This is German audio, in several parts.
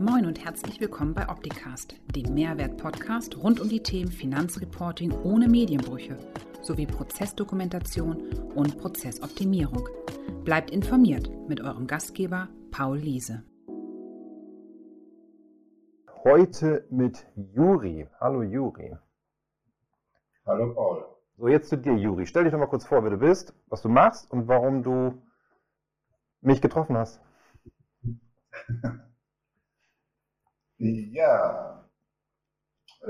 Moin und herzlich willkommen bei Opticast, dem Mehrwert-Podcast rund um die Themen Finanzreporting ohne Medienbrüche sowie Prozessdokumentation und Prozessoptimierung. Bleibt informiert mit eurem Gastgeber Paul Liese. Heute mit Juri. Hallo Juri. Hallo Paul. So, jetzt zu dir, Juri. Stell dich doch mal kurz vor, wer du bist, was du machst und warum du mich getroffen hast. Ja,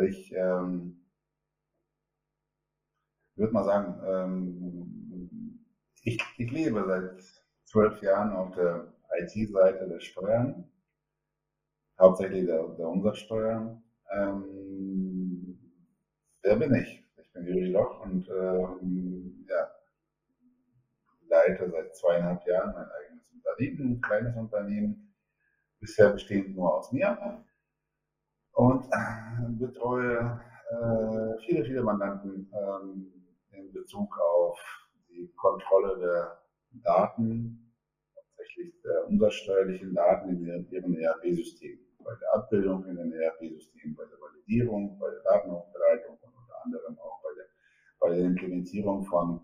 ich ähm, würde mal sagen, ähm, ich, ich lebe seit zwölf Jahren auf der IT-Seite der Steuern, hauptsächlich der, der Umsatzsteuer. Ähm, wer bin ich? Ich bin Juri Loch und ähm, ja, leite seit zweieinhalb Jahren mein eigenes Unternehmen, ein kleines Unternehmen, bisher bestehend nur aus mir und äh, betreue äh, viele, viele Mandanten ähm, in Bezug auf die Kontrolle der Daten, tatsächlich der umsatzsteuerlichen Daten in ihren ERP-Systemen, bei der Abbildung in den ERP-Systemen, bei der Validierung, bei der Datenaufbereitung und unter anderem auch bei der, bei der Implementierung von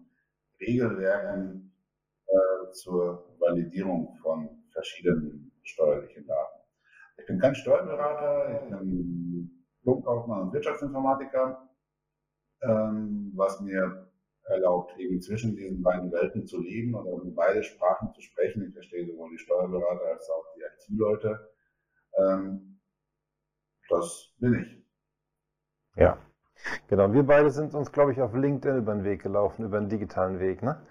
Regelwerken äh, zur Validierung von verschiedenen steuerlichen Daten. Ich bin kein Steuerberater, ich bin Lohnkaufmann und Wirtschaftsinformatiker, ähm, was mir erlaubt, eben zwischen diesen beiden Welten zu leben oder in beide Sprachen zu sprechen. Ich verstehe sowohl die Steuerberater als auch die IT-Leute. Ähm, das bin ich. Ja, genau. Wir beide sind uns, glaube ich, auf LinkedIn über den Weg gelaufen, über den digitalen Weg, ne?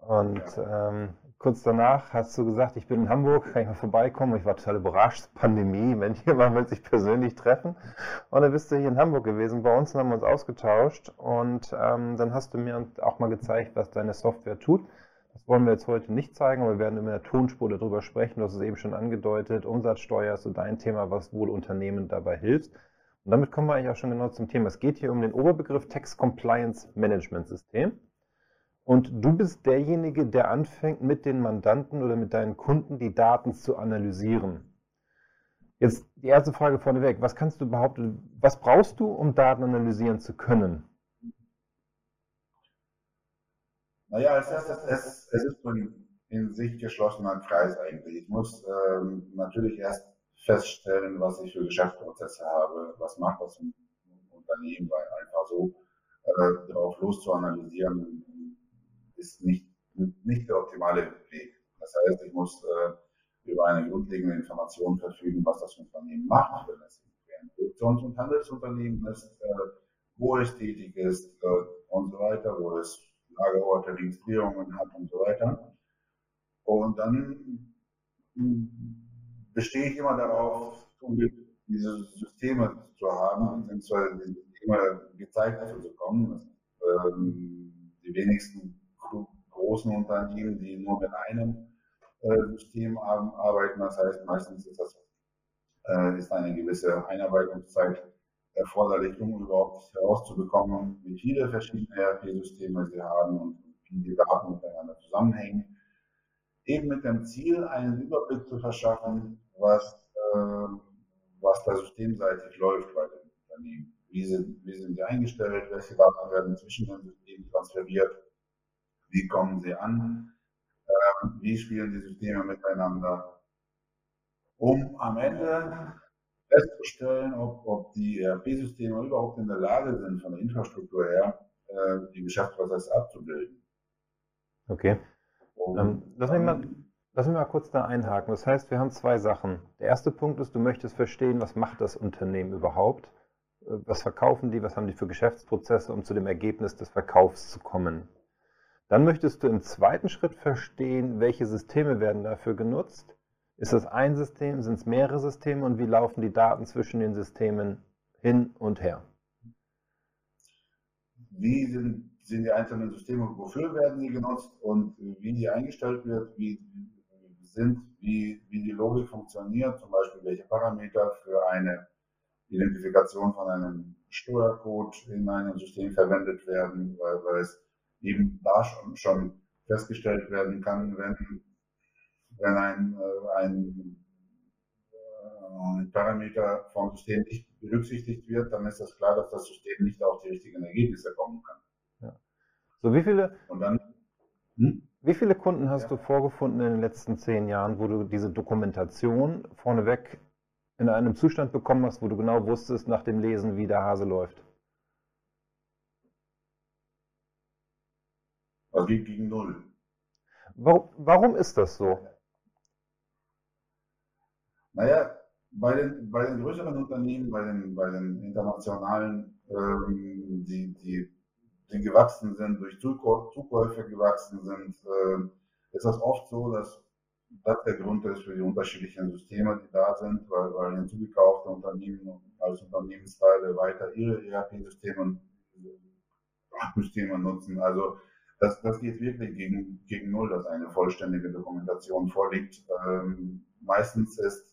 Und ja. ähm, Kurz danach hast du gesagt, ich bin in Hamburg, kann ich mal vorbeikommen? Ich war total überrascht, Pandemie, wenn jemand will sich persönlich treffen. Und dann bist du hier in Hamburg gewesen bei uns und haben uns ausgetauscht. Und ähm, dann hast du mir auch mal gezeigt, was deine Software tut. Das wollen wir jetzt heute nicht zeigen, aber wir werden in der Tonspur darüber sprechen. Du hast es eben schon angedeutet. Umsatzsteuer ist so dein Thema, was wohl Unternehmen dabei hilft. Und damit kommen wir eigentlich auch schon genau zum Thema. Es geht hier um den Oberbegriff Tax Compliance Management System. Und du bist derjenige, der anfängt, mit den Mandanten oder mit deinen Kunden die Daten zu analysieren. Jetzt die erste Frage vorneweg. Was kannst du behaupten, was brauchst du, um Daten analysieren zu können? Naja, es ist, es, es ist ein in sich geschlossener Kreis eigentlich. Ich muss ähm, natürlich erst feststellen, was ich für Geschäftsprozesse habe, was macht das Unternehmen, weil einfach so äh, darauf loszuanalysieren, ist nicht, nicht der optimale Weg. Das heißt, ich muss äh, über eine grundlegende Information verfügen, was das Unternehmen macht, wenn es ein Produktions- und Handelsunternehmen ist, äh, wo es tätig ist äh, und so weiter, wo es Lagerorte, Registrierungen hat und so weiter. Und dann hm, bestehe ich immer darauf, diese Systeme zu haben, beziehungsweise diese Systeme gezeigt zu bekommen. Ähm, die wenigsten großen Unternehmen, die nur mit einem äh, System arbeiten. Das heißt, meistens ist das äh, ist eine gewisse Einarbeitungszeit erforderlich, um überhaupt herauszubekommen, wie viele verschiedene ERP-Systeme sie haben und wie die Daten miteinander zusammenhängen. Eben mit dem Ziel, einen Überblick zu verschaffen, was, äh, was da systemseitig läuft bei den Unternehmen. Wie sind, wie sind sie eingestellt, welche Daten werden zwischen den Systemen transferiert, wie kommen sie an? Ähm, wie spielen die Systeme miteinander? Um am Ende festzustellen, ob, ob die ERP-Systeme überhaupt in der Lage sind, von der Infrastruktur her, äh, die Geschäftsprozesse abzubilden. Okay. Ähm, lass, mich mal, lass mich mal kurz da einhaken. Das heißt, wir haben zwei Sachen. Der erste Punkt ist, du möchtest verstehen, was macht das Unternehmen überhaupt? Äh, was verkaufen die? Was haben die für Geschäftsprozesse, um zu dem Ergebnis des Verkaufs zu kommen? Dann möchtest du im zweiten Schritt verstehen, welche Systeme werden dafür genutzt. Ist das ein System, sind es mehrere Systeme und wie laufen die Daten zwischen den Systemen hin und her? Wie sind, sind die einzelnen Systeme, wofür werden sie genutzt und wie die eingestellt wird, wie sind, wie, wie die Logik funktioniert, zum Beispiel welche Parameter für eine Identifikation von einem Steuercode in einem System verwendet werden, weil, weil es eben da schon, schon festgestellt werden kann, wenn, wenn ein, äh, ein, äh, Parameter vom System nicht berücksichtigt wird, dann ist das klar, dass das System nicht auf die richtigen Ergebnisse kommen kann. Ja. So, wie viele, Und dann, hm? wie viele Kunden hast Ja. du vorgefunden in den letzten zehn Jahren, wo du diese Dokumentation vorneweg in einem Zustand bekommen hast, wo du genau wusstest nach dem Lesen, wie der Hase läuft? Also geht gegen Null. Warum, warum ist das so? Naja, bei den, bei den größeren Unternehmen, bei den, bei den internationalen, ähm, die, die, die gewachsen sind, durch Zukäu- Zukäufe gewachsen sind, ähm, ist das oft so, dass das der Grund ist für die unterschiedlichen Systeme, die da sind, weil, weil hinzugekaufte Unternehmen als Unternehmensteile weiter ihre ERP-Systeme und äh, Systeme nutzen. Also das, das geht wirklich gegen, gegen Null, dass eine vollständige Dokumentation vorliegt. Ähm, meistens ist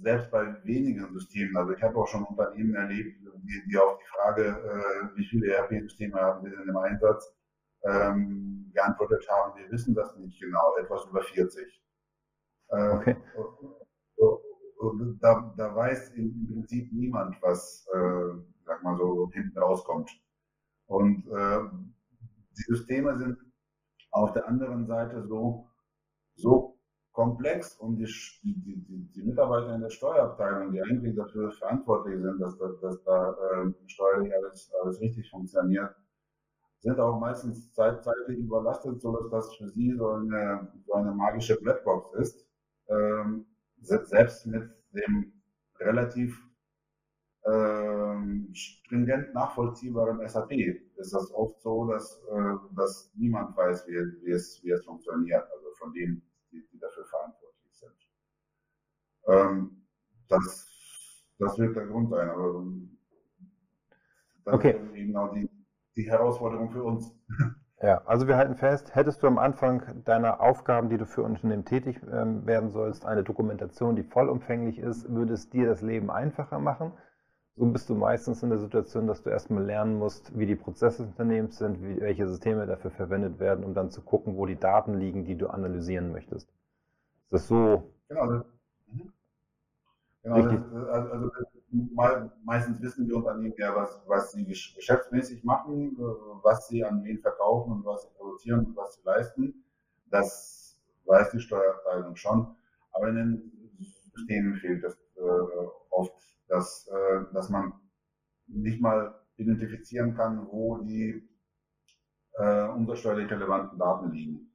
selbst bei wenigen Systemen, also ich habe auch schon Unternehmen erlebt, die, die auf die Frage, äh, wie viele ERP-Systeme haben Sie denn im Einsatz, ähm, geantwortet haben, wir wissen das nicht genau, etwas über 40. Äh, Okay. da, da weiß im Prinzip niemand, was, äh, sag mal so, hinten rauskommt. Und äh, die Systeme sind auf der anderen Seite so, so komplex und die, die, die, die Mitarbeiter in der Steuerabteilung, die eigentlich dafür verantwortlich sind, dass, da- dass da äh, steuerlich alles, alles richtig funktioniert, sind auch meistens zeit, zeitlich überlastet, sodass das für sie so eine, so eine magische Blackbox ist. Ähm, se- selbst mit dem relativ ähm, stringent nachvollziehbaren SAP ist das oft so, dass, äh, dass niemand weiß, wie, wie, es, wie es funktioniert, also von denen, die, die dafür verantwortlich sind. Ähm, das, das wird der Grund sein, aber das Okay. ist eben genau die, die Herausforderung für uns. Ja, also wir halten fest, hättest du am Anfang deiner Aufgaben, die du für Unternehmen tätig ähm, werden sollst, eine Dokumentation, die vollumfänglich ist, würde es dir das Leben einfacher machen. So bist du meistens in der Situation, dass du erstmal lernen musst, wie die Prozesse des Unternehmens sind, wie, welche Systeme dafür verwendet werden, um dann zu gucken, wo die Daten liegen, die du analysieren möchtest. Ist das so? Genau. Das, mhm. genau das, also, also das, me- meistens wissen die Unternehmen ja, was, was sie gesch- geschäftsmäßig machen, äh, was sie an wen verkaufen und was sie produzieren und was sie leisten. Das weiß die Steuerabteilung schon. Aber in den Systemen fehlt es äh, oft, dass, äh, dass man nicht mal identifizieren kann, wo die äh, umsatzsteuerlich relevanten Daten liegen.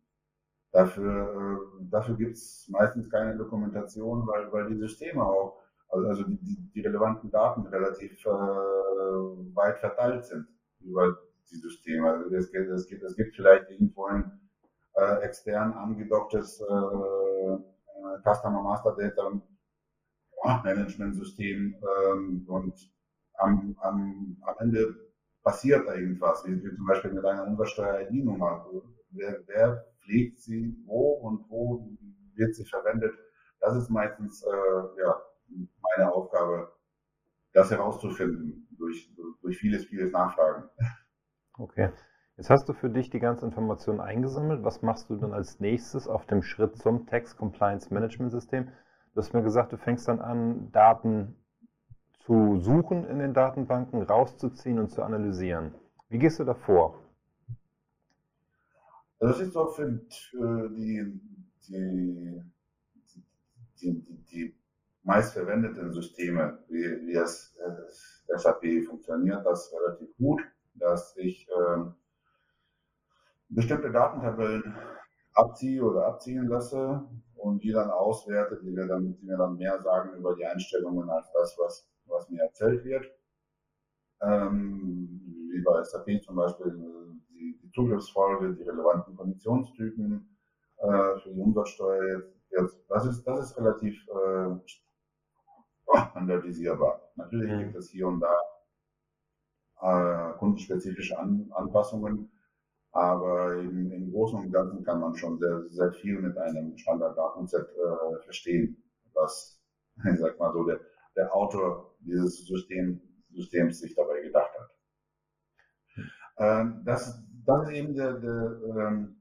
Dafür, äh, dafür gibt es meistens keine Dokumentation, weil, weil die Systeme auch, also, also die, die, die relevanten Daten relativ äh, weit verteilt sind über die Systeme. Also es, gibt, es, gibt, es gibt vielleicht irgendwo ein äh, extern angedocktes äh, äh, Customer Master Data Management System ähm, und am, am, am Ende passiert da irgendwas, wie, wie zum Beispiel mit einer Umsatzsteuer-ID-Nummer. Wer, wer pflegt sie wo und wo wird sie verwendet? Das ist meistens äh, ja, meine Aufgabe, das herauszufinden durch, durch vieles, vieles Nachfragen. Okay. Jetzt hast du für dich die ganze Information eingesammelt. Was machst du dann als nächstes auf dem Schritt zum Tax Compliance Management System? Du hast mir gesagt, du fängst dann an, Daten zu suchen in den Datenbanken, rauszuziehen und zu analysieren. Wie gehst du da vor? Das ist auch für, die, die, die, die, meistverwendeten Systeme, wie, wie es äh, SAP funktioniert, das relativ gut, dass ich äh, bestimmte Datentabellen abziehe oder abziehen lasse und die dann auswerte, die mir dann, die mir dann mehr sagen über die Einstellungen als das, was, was mir erzählt wird. Ähm, wie bei SAP zum Beispiel die, die Zugriffsfolge, die relevanten Konditionstypen äh, für die Umsatzsteuer jetzt. jetzt das, ist, das ist relativ äh, standardisierbar. Natürlich Mhm. gibt es hier und da äh, kundenspezifische An Anpassungen, aber im, im Großen und Ganzen kann man schon sehr, sehr viel mit einem Standarddatenset äh, verstehen, was, ich sag mal so, der, der Autor dieses System, Systems sich dabei gedacht hat. Ähm, das, das ist eben der, der, ähm,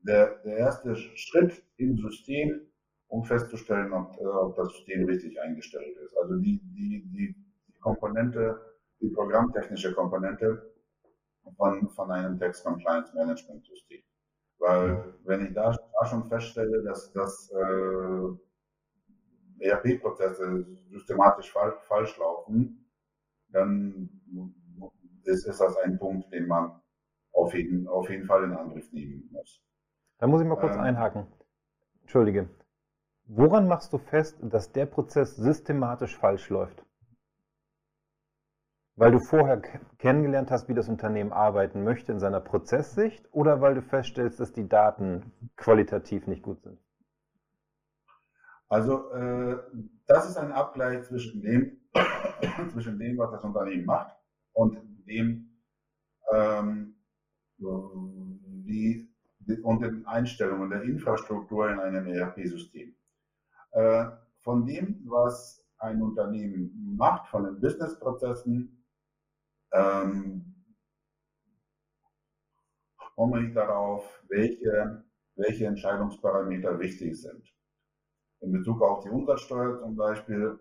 der, der erste Schritt im System, um festzustellen, ob, äh, ob das System richtig eingestellt ist. Also die, die, die, die Komponente, die programmtechnische Komponente von, von einem Text Compliance Management System. Weil wenn ich da, schon feststelle, dass, dass äh, ERP-Prozesse systematisch fal falsch laufen, dann ist, ist das ein Punkt, den man auf jeden, auf jeden Fall in Angriff nehmen muss. Da muss ich mal kurz ähm, einhaken. Entschuldige. Woran machst du fest, dass der Prozess systematisch falsch läuft? Weil du vorher kennengelernt hast, wie das Unternehmen arbeiten möchte in seiner Prozesssicht oder weil du feststellst, dass die Daten qualitativ nicht gut sind? Also äh, das ist ein Abgleich zwischen dem, zwischen dem, was das Unternehmen macht und dem, ähm, wie, und den Einstellungen der Infrastruktur in einem ERP-System. Äh, von dem, was ein Unternehmen macht, von den Businessprozessen, ähm, komme ich darauf, welche, welche Entscheidungsparameter wichtig sind. In Bezug auf die Umsatzsteuer zum Beispiel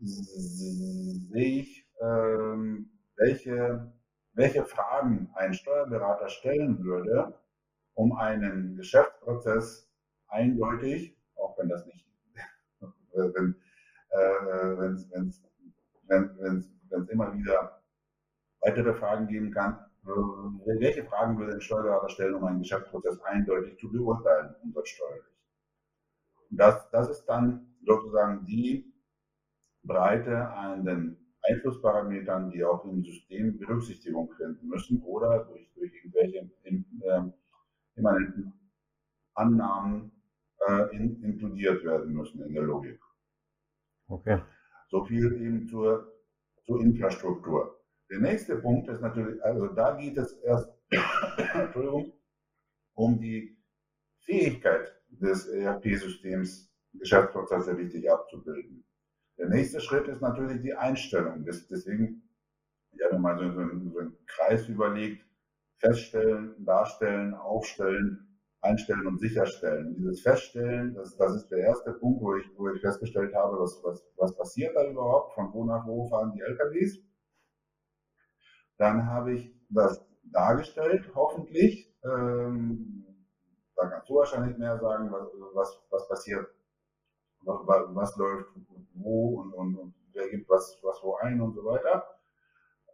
sehe ich, ähm, welche, welche Fragen ein Steuerberater stellen würde, um einen Geschäftsprozess eindeutig, auch wenn das nicht wenn es äh, wenn's, wenn, wenn's, wenn's immer wieder weitere Fragen geben kann, äh, welche Fragen würde ein Steuerberater stellen, um einen Geschäftsprozess eindeutig zu beurteilen, umsatzsteuerlich? Das, das ist dann sozusagen die Breite an den Einflussparametern, die auch im System Berücksichtigung finden müssen oder durch, durch irgendwelche äh, immanenten Annahmen äh, in, inkludiert werden müssen in der Logik. Okay. So viel eben zur, zur Infrastruktur. Der nächste Punkt ist natürlich, also da geht es erst um die Fähigkeit des ERP-Systems, Geschäftsprozesse richtig abzubilden. Der nächste Schritt ist natürlich die Einstellung. deswegen, ich habe mal so, so, einen, so einen Kreis überlegt, feststellen, darstellen, aufstellen, einstellen und sicherstellen. Dieses Feststellen, das, das ist der erste Punkt, wo ich, wo ich festgestellt habe, was, was, was passiert da überhaupt, von wo nach wo fahren die LKWs. Dann habe ich das dargestellt, hoffentlich. Ähm, da kannst du wahrscheinlich mehr sagen, was, was, was passiert, was, was läuft wo und, und, und, wer gibt was, was wo ein und so weiter.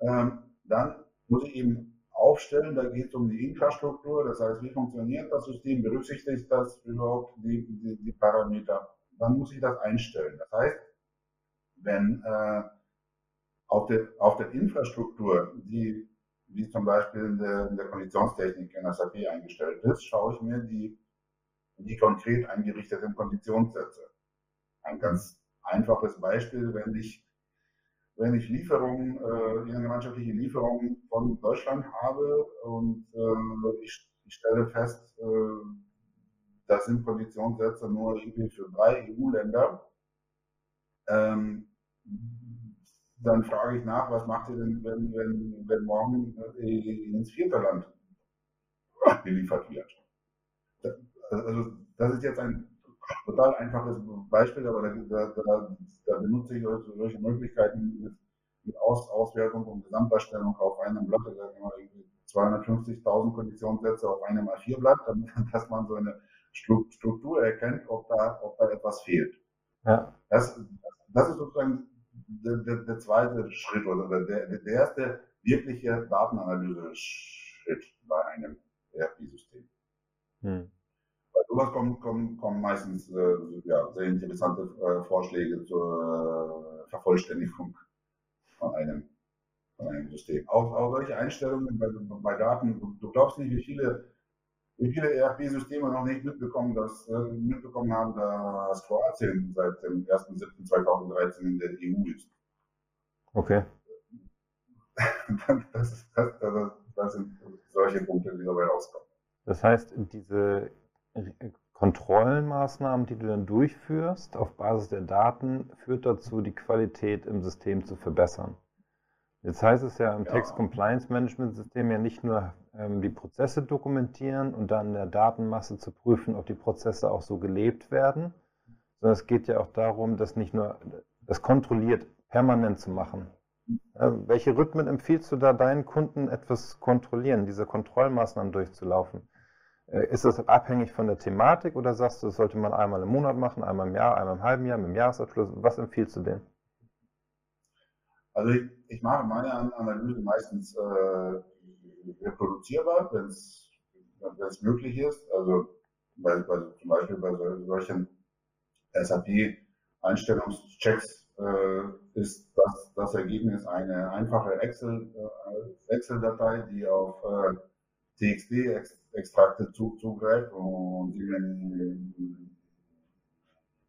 Ähm, dann muss ich eben aufstellen. Da geht es um die Infrastruktur, das heißt, wie funktioniert das System, berücksichtigt das überhaupt die, die, die Parameter. Dann muss ich das einstellen. Das heißt, wenn äh, auf, der, auf der Infrastruktur, die wie zum Beispiel in der, in der Konditionstechnik in SAP eingestellt ist, schaue ich mir die, die konkret eingerichteten Konditionssätze. Ein ganz einfaches Beispiel, wenn ich wenn ich Lieferungen, äh, gemeinschaftliche Lieferungen von Deutschland habe und äh, ich, ich, stelle fest, äh, das sind Konditionssätze nur irgendwie für drei EU-Länder, ähm, dann frage ich nach, was macht ihr denn, wenn, wenn, wenn morgen äh, ins vierte Land geliefert wird? Also das ist jetzt ein total einfaches Beispiel, aber da, da, da, benutze ich solche Möglichkeiten mit, mit Aus, Auswertung und Gesamtdarstellung auf einem Blatt, da immer 250.000 Konditionssätze auf einem A4-Blatt, damit, dass man so eine Struktur erkennt, ob da, ob da etwas fehlt. Ja. Das, das ist sozusagen der, der, der zweite Schritt oder der, der erste wirkliche Datenanalyse-Schritt bei einem ERP-System. Hm sowas kommen, kommen, kommen meistens äh, ja, sehr interessante äh, Vorschläge zur äh, Vervollständigung von einem, von einem System. Auch, auch solche Einstellungen bei, bei Daten, du, glaubst nicht, wie viele, wie viele ERP-Systeme noch nicht mitbekommen, dass, äh, mitbekommen haben, dass Kroatien seit dem 1.7.2013 in der EU ist. Okay. das, das, das, das sind solche Punkte, die dabei rauskommen. Das heißt, diese Kontrollenmaßnahmen, die du dann durchführst auf Basis der Daten, führt dazu, die Qualität im System zu verbessern. Jetzt heißt es ja im ja. Text Compliance Management System ja nicht nur ähm, die Prozesse dokumentieren und dann in der Datenmasse zu prüfen, ob die Prozesse auch so gelebt werden, sondern es geht ja auch darum, das nicht nur, das kontrolliert, permanent zu machen. Äh, welche Rhythmen empfiehlst du da deinen Kunden etwas kontrollieren, diese Kontrollmaßnahmen durchzulaufen? Äh, ist das abhängig von der Thematik oder sagst du, das sollte man einmal im Monat machen, einmal im Jahr, einmal im halben Jahr, mit dem Jahresabschluss? Was empfiehlst du denen? Also ich, ich mache meine Analyse meistens äh, reproduzierbar, wenn es möglich ist. Also bei, bei, zum Beispiel bei solchen SAP-Einstellungschecks äh, ist das, das Ergebnis eine einfache äh, Excel-Datei, Excel die auf äh, TXT-Extrakte zu, zugreift und die in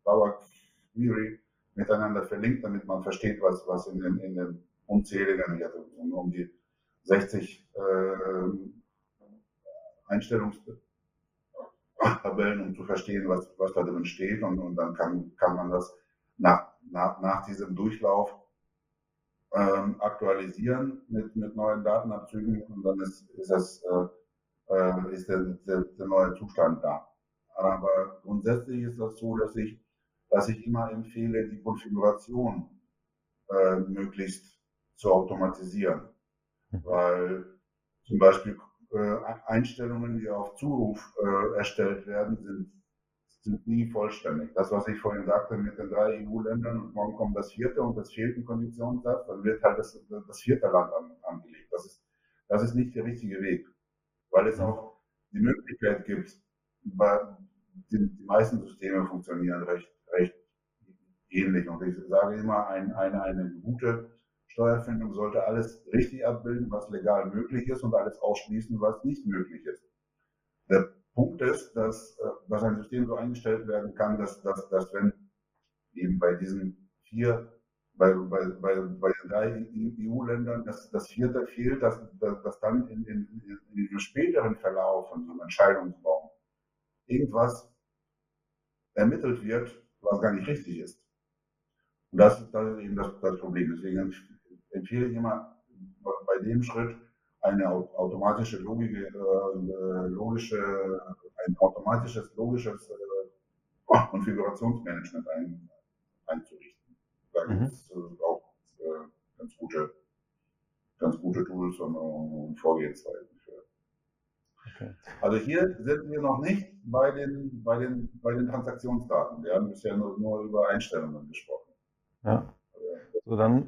Power Query miteinander verlinkt, damit man versteht, was, was in den, in den unzähligen, um die 60 äh, Einstellungstabellen, um zu verstehen, was, was da drin steht. Und, und dann kann, kann man das nach, nach, nach diesem Durchlauf ähm, aktualisieren mit, mit neuen Datenabzügen und dann ist, ist, das, äh, äh, ist der, der, der neue Zustand da. Aber grundsätzlich ist das so, dass ich, dass ich immer empfehle, die Konfiguration äh, möglichst zu automatisieren. Mhm. Weil zum Beispiel äh, Einstellungen, die auf Zuruf äh, erstellt werden, sind sind nie vollständig. Das, was ich vorhin sagte mit den drei EU-Ländern und morgen kommt das vierte und das fehlt ein Konditionssatz, dann wird halt das, das vierte Land an, angelegt. Das ist, das ist nicht der richtige Weg, weil es auch die Möglichkeit gibt, die, die meisten Systeme funktionieren recht, recht ähnlich. Und ich sage immer, ein, eine, eine gute Steuerfindung sollte alles richtig abbilden, was legal möglich ist und alles ausschließen, was nicht möglich ist. Der Punkt ist, dass, äh, dass ein System so eingestellt werden kann, dass, dass, dass wenn eben bei diesen vier, bei, bei, bei, bei den drei EU-Ländern das, das vierte fehlt, dass, dass, dass dann in, in, in diesem späteren Verlauf von so einem Entscheidungsbaum irgendwas ermittelt wird, was gar nicht richtig ist. Und das, das ist eben das, das Problem. Deswegen empfehle ich immer bei dem Schritt, eine automatische Logik, äh, logische, ein automatisches, logisches äh, Konfigurationsmanagement ein, einzurichten. Da mhm. gibt es äh, auch äh, ganz gute, ganz gute Tools und, und Vorgehensweisen. Okay. Also hier sind wir noch nicht bei den, bei den, bei den Transaktionsdaten. Wir haben bisher nur, nur über Einstellungen gesprochen. Ja. So dann,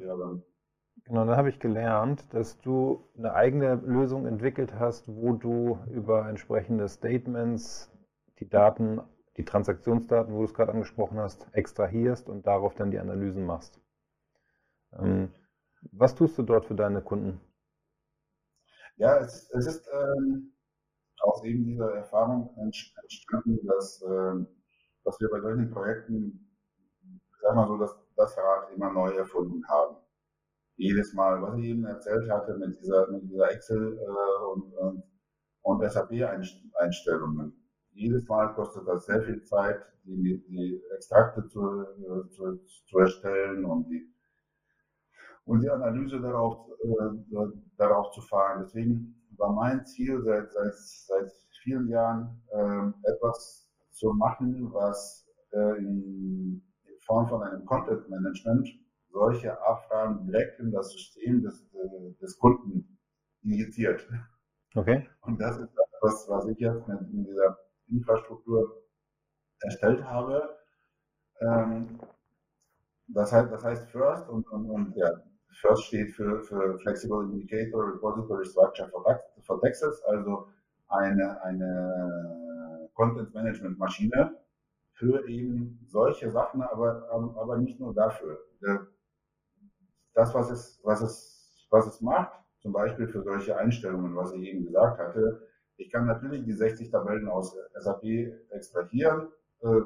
Genau, dann habe ich gelernt, dass du eine eigene Lösung entwickelt hast, wo du über entsprechende Statements die Daten, die Transaktionsdaten, wo du es gerade angesprochen hast, extrahierst und darauf dann die Analysen machst. Ähm, was tust du dort für deine Kunden? Ja, es, es ist ähm, aus eben dieser Erfahrung entstanden, dass, äh, dass wir bei solchen Projekten, sagen wir mal so, dass das Rad immer neu erfunden haben jedes Mal, was ich eben erzählt hatte mit dieser, mit dieser Excel äh, und, und, und SAP-Einstellungen. Jedes Mal kostet das sehr viel Zeit, die, die Extrakte zu, zu, zu erstellen und die, und die Analyse darauf, äh, darauf zu fahren. Deswegen war mein Ziel seit, seit, seit vielen Jahren, äh, etwas zu machen, was äh, in, in Form von einem Content Management solche Abfragen direkt in das System des, des Kunden injiziert. Okay. Und das ist das, was ich jetzt in dieser Infrastruktur erstellt habe. Ähm, das heißt, das heißt First und, und, und ja, First steht für, für Flexible Indicator Repository Structure for, Texas, also eine, eine Content Management Maschine für eben solche Sachen, aber, aber nicht nur dafür. Das, was es, was es, was es macht, zum Beispiel für solche Einstellungen, was ich eben gesagt hatte, ich kann natürlich die 60 Tabellen aus SAP extrahieren, äh,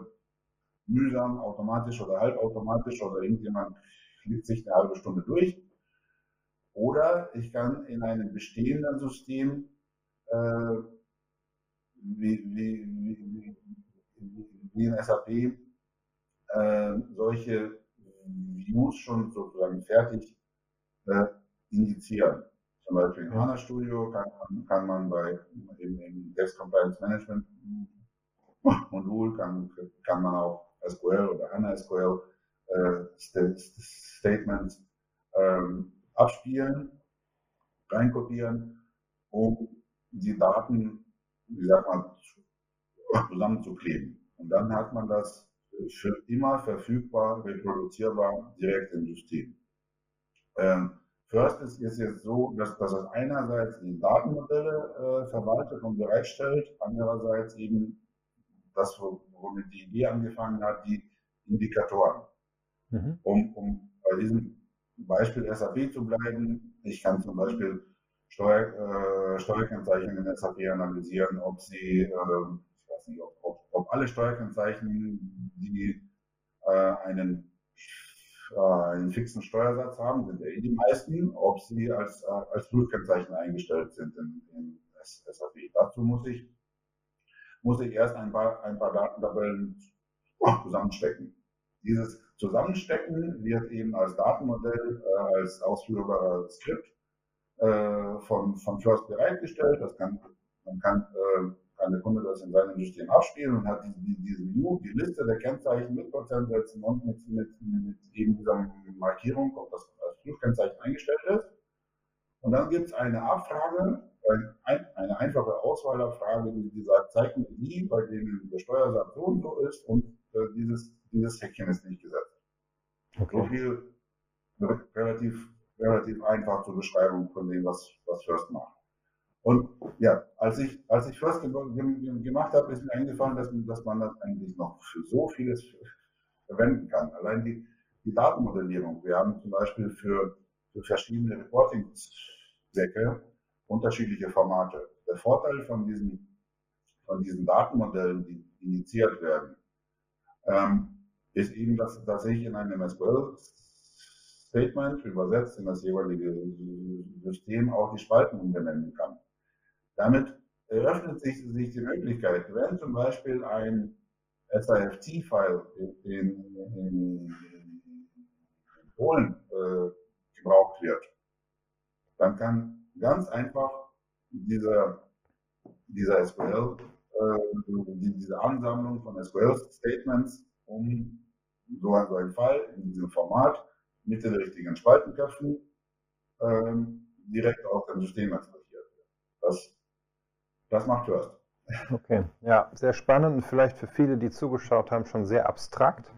mühsam, automatisch oder halbautomatisch oder irgendjemand fliegt sich eine halbe Stunde durch. Oder ich kann in einem bestehenden System äh, wie, wie, wie, wie in SAP äh, solche Views schon sozusagen fertig äh, injizieren. Zum Beispiel in HANA Studio kann, kann man bei im, im Desk Compliance Management Modul kann, kann man auch SQL oder HANA SQL äh, Statements ähm, abspielen, reinkopieren, um die Daten, wie sagt man, zusammenzukleben. Und dann hat man das für immer verfügbar, reproduzierbar direkt im System. Ähm, First ist, ist jetzt so, dass, dass es einerseits die Datenmodelle äh, verwaltet und bereitstellt, andererseits eben das, womit die Idee angefangen hat, die Indikatoren. Mhm. Um, um bei diesem Beispiel SAP zu bleiben, ich kann zum Beispiel Steuer, äh, Steuerkennzeichen in SAP analysieren, ob sie, äh, ich weiß nicht, ob, ob, ob alle Steuerkennzeichen, die äh, einen, äh, einen fixen Steuersatz haben, sind ja eh die meisten, ob sie als, äh, als Prüfkennzeichen eingestellt sind in, in SAP. Dazu muss ich, muss ich erst ein paar, ein paar Datentabellen zusammenstecken. Dieses Zusammenstecken wird eben als Datenmodell, äh, als ausführbares Skript äh, von, von First bereitgestellt. Das kann, man kann, äh, kann der Kunde das in seinem System abspielen und hat die, diese View, die Liste der Kennzeichen mit Prozentsätzen und mit, mit, mit eben dieser Markierung, ob das als Prüfkennzeichen eingestellt ist. Und dann gibt es eine Abfrage, ein, eine einfache Auswahlabfrage, die sagt, zeig mir die, bei denen der Steuersatz so und so ist und äh, dieses, dieses Häkchen ist nicht gesetzt. Okay. So viel relativ relativ einfach zur Beschreibung von dem, was, was First macht. Und ja, als ich, als ich First gemacht habe, ist mir eingefallen, dass, dass man das eigentlich noch für so vieles verwenden kann. Allein die, die Datenmodellierung. Wir haben zum Beispiel für, für verschiedene Reporting-Zwecke unterschiedliche Formate. Der Vorteil von diesen, von diesen Datenmodellen, die initiiert werden, ähm, ist eben, dass, dass ich in einem SQL Statement übersetzt in das jeweilige System auch die Spalten umbenennen kann. Damit eröffnet sich, sich die Möglichkeit, wenn zum Beispiel ein SIFT-File in, in, in, Polen äh, gebraucht wird, dann kann ganz einfach dieser, dieser SQL, äh, diese Ansammlung von SQL-Statements um so einen Fall in diesem Format mit den richtigen Spaltenköpfen ähm, direkt aus dem System exportiert wird. Das, das macht First. Okay, ja, sehr spannend und vielleicht für viele, die zugeschaut haben, schon sehr abstrakt.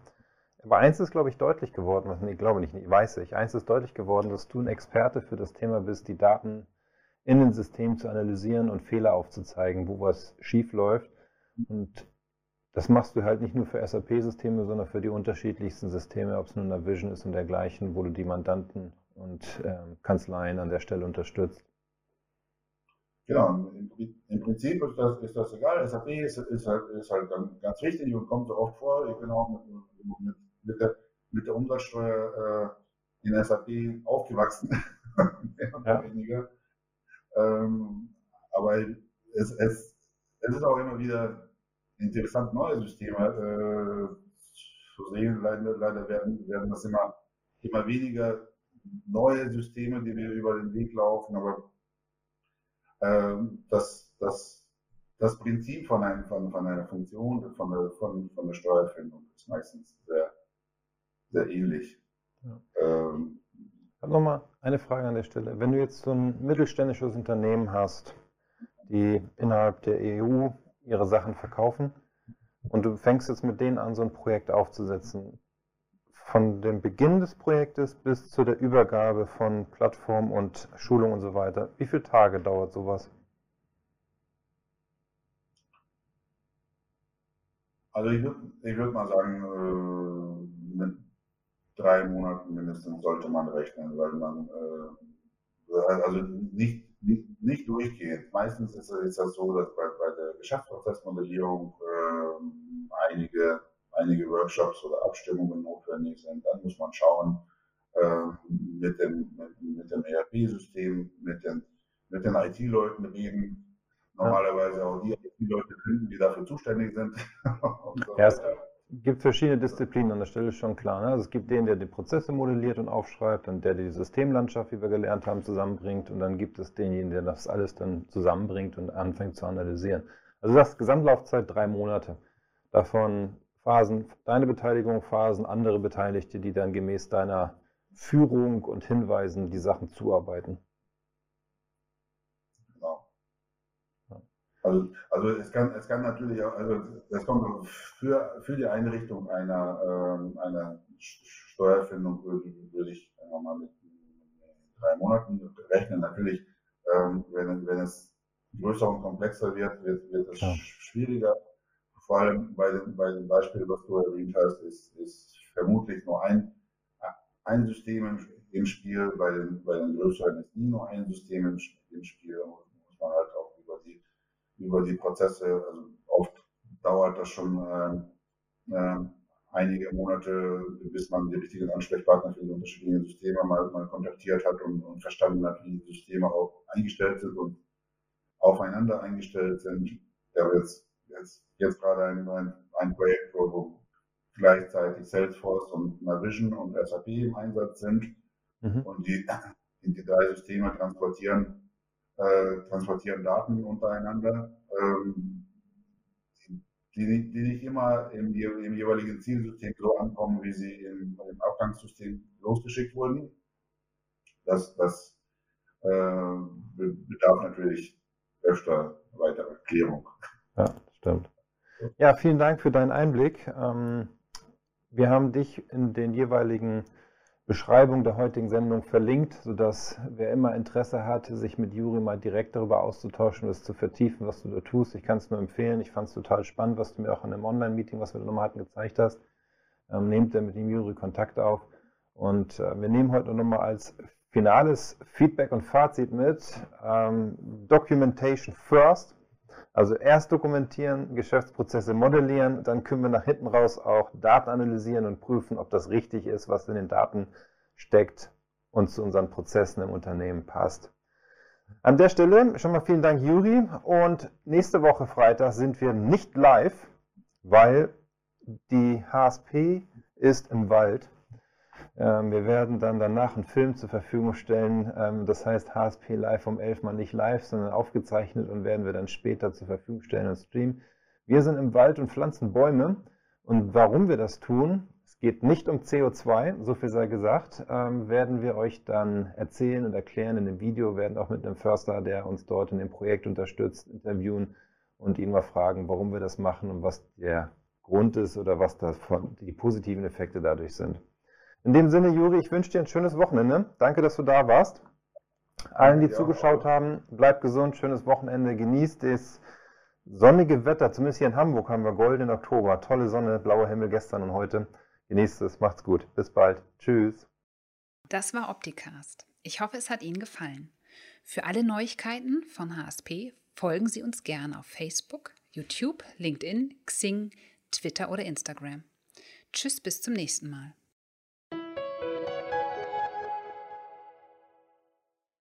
Aber eins ist, glaube ich, deutlich geworden, was ich glaube nicht, ich weiß ich, eins ist deutlich geworden, dass du ein Experte für das Thema bist, die Daten in den Systemen zu analysieren und Fehler aufzuzeigen, wo was schief läuft. Und das machst du halt nicht nur für SAP-Systeme, sondern für die unterschiedlichsten Systeme, ob es nun Navision ist und dergleichen, wo du die Mandanten und ähm, Kanzleien an der Stelle unterstützt. Genau, im, im Prinzip ist das, ist das, egal. SAP ist, ist, halt, ist halt ganz wichtig und kommt so oft vor. Ich bin auch mit, mit, mit, der, mit der Umsatzsteuer äh, in SAP aufgewachsen, mehr oder ja. weniger. Ähm, aber es, es, es ist auch immer wieder interessant, neue Systeme äh, zu sehen. Leider, leider werden, werden das immer, immer weniger neue Systeme, die wir über den Weg laufen, aber äh, das, das, das Prinzip von, einem, von, von einer Funktion, von der, von, von der Steuerfindung ist meistens sehr, sehr ähnlich. Ja. Ähm, ich habe nochmal eine Frage an der Stelle. Wenn du jetzt so ein mittelständisches Unternehmen hast, die innerhalb der EU ihre Sachen verkaufen. Und du fängst jetzt mit denen an, so ein Projekt aufzusetzen. Von dem Beginn des Projektes bis zu der Übergabe von Plattform und Schulung und so weiter. Wie viele Tage dauert sowas? Also ich würde würd mal sagen, äh, mit drei Monaten mindestens sollte man rechnen, weil man äh, also nicht nicht, nicht durchgehend. Meistens ist, ist das so, dass bei, bei Geschäftsprozessmodellierung äh, einige, einige Workshops oder Abstimmungen notwendig sind. Dann muss man schauen äh, mit dem, mit, mit dem ERP-System, mit den, mit den IT-Leuten reden. Normalerweise auch die IT-Leute finden, die dafür zuständig sind. ja, gibt verschiedene Disziplinen an der Stelle schon klar. Ne? Also es gibt den, der die Prozesse modelliert und aufschreibt und der die Systemlandschaft, wie wir gelernt haben, zusammenbringt und dann gibt es denjenigen, der das alles dann zusammenbringt und anfängt zu analysieren. Also das Gesamtlaufzeit drei Monate. Davon Phasen deine Beteiligung, Phasen andere Beteiligte, die dann gemäß deiner Führung und Hinweisen die Sachen zuarbeiten. Genau. Also, also es, kann, es kann natürlich auch, also das kommt für, für die Einrichtung einer, äh, einer Steuerfindung würde, würde ich mal mit drei Monaten rechnen. Natürlich, ähm, wenn, wenn es größer und komplexer wird, wird, wird es ja. schwieriger. Vor allem bei dem, bei dem Beispiel, was du erwähnt hast, ist, ist vermutlich nur ein, ein System im, im Spiel. Bei den, bei den größeren ist nie nur ein System im, im Spiel. Da muss man halt auch über die, über die Prozesse, also oft dauert das schon äh, äh, einige Monate, bis man die richtigen Ansprechpartner für die unterschiedlichen Systeme mal, mal kontaktiert hat und, und verstanden hat, wie die Systeme auch eingestellt sind und aufeinander eingestellt sind. Ich habe jetzt, jetzt, jetzt gerade ein, ein, ein Projekt, wo, gleichzeitig Salesforce und Navision und SAP im Einsatz sind mhm. und die, die drei Systeme transportieren, äh, transportieren Daten untereinander. Ähm, die, die nicht immer im, im, jeweiligen Zielsystem so ankommen, wie sie im, im Abgangssystem losgeschickt wurden. Das, das äh, bedarf natürlich öfter weiterer Klärung. Ja, stimmt. Ja, vielen Dank für deinen Einblick. Ähm, wir haben dich in den jeweiligen Beschreibung der heutigen Sendung verlinkt, sodass wer immer Interesse hat, sich mit Juri mal direkt darüber auszutauschen, das zu vertiefen, was du da tust. Ich kann es nur empfehlen. Ich fand es total spannend, was du mir auch in einem Online-Meeting, was wir da nochmal hatten, gezeigt hast. Ähm, nehmt ihr mit dem Juri Kontakt auf. Und äh, wir nehmen heute nochmal als finales Feedback und Fazit mit ähm, Documentation first. Also erst dokumentieren, Geschäftsprozesse modellieren, dann können wir nach hinten raus auch Daten analysieren und prüfen, ob das richtig ist, was in den Daten steckt und zu unseren Prozessen im Unternehmen passt. An der Stelle schon mal vielen Dank, Juri. Und nächste Woche Freitag sind wir nicht live, weil die HSP ist im Wald wir werden dann danach einen Film zur Verfügung stellen. Ähm, das heißt HSP Live um 11 mal nicht live, sondern aufgezeichnet und werden wir dann später zur Verfügung stellen und streamen. Wir sind im Wald und pflanzen Bäume. Und warum wir das tun, es geht nicht um CO2, so viel sei gesagt, ähm, werden wir euch dann erzählen und erklären in dem Video, Wir werden auch mit einem Förster, der uns dort in dem Projekt unterstützt, interviewen und ihn mal fragen, warum wir das machen und was der Grund ist oder was die positiven Effekte dadurch sind. In dem Sinne, Juri, ich wünsche dir ein schönes Wochenende. Danke, dass du da warst. Allen, die ja, zugeschaut haben, bleibt gesund, schönes Wochenende, genießt das sonnige Wetter. Zumindest hier in Hamburg haben wir goldenen Oktober. Tolle Sonne, blauer Himmel gestern und heute. Genießt es, macht's gut. Bis bald. Tschüss. Das war Opticast. Ich hoffe, es hat Ihnen gefallen. Für alle Neuigkeiten von HSP folgen Sie uns gerne auf Facebook, YouTube, LinkedIn, Xing, Twitter oder Instagram. Tschüss, bis zum nächsten Mal.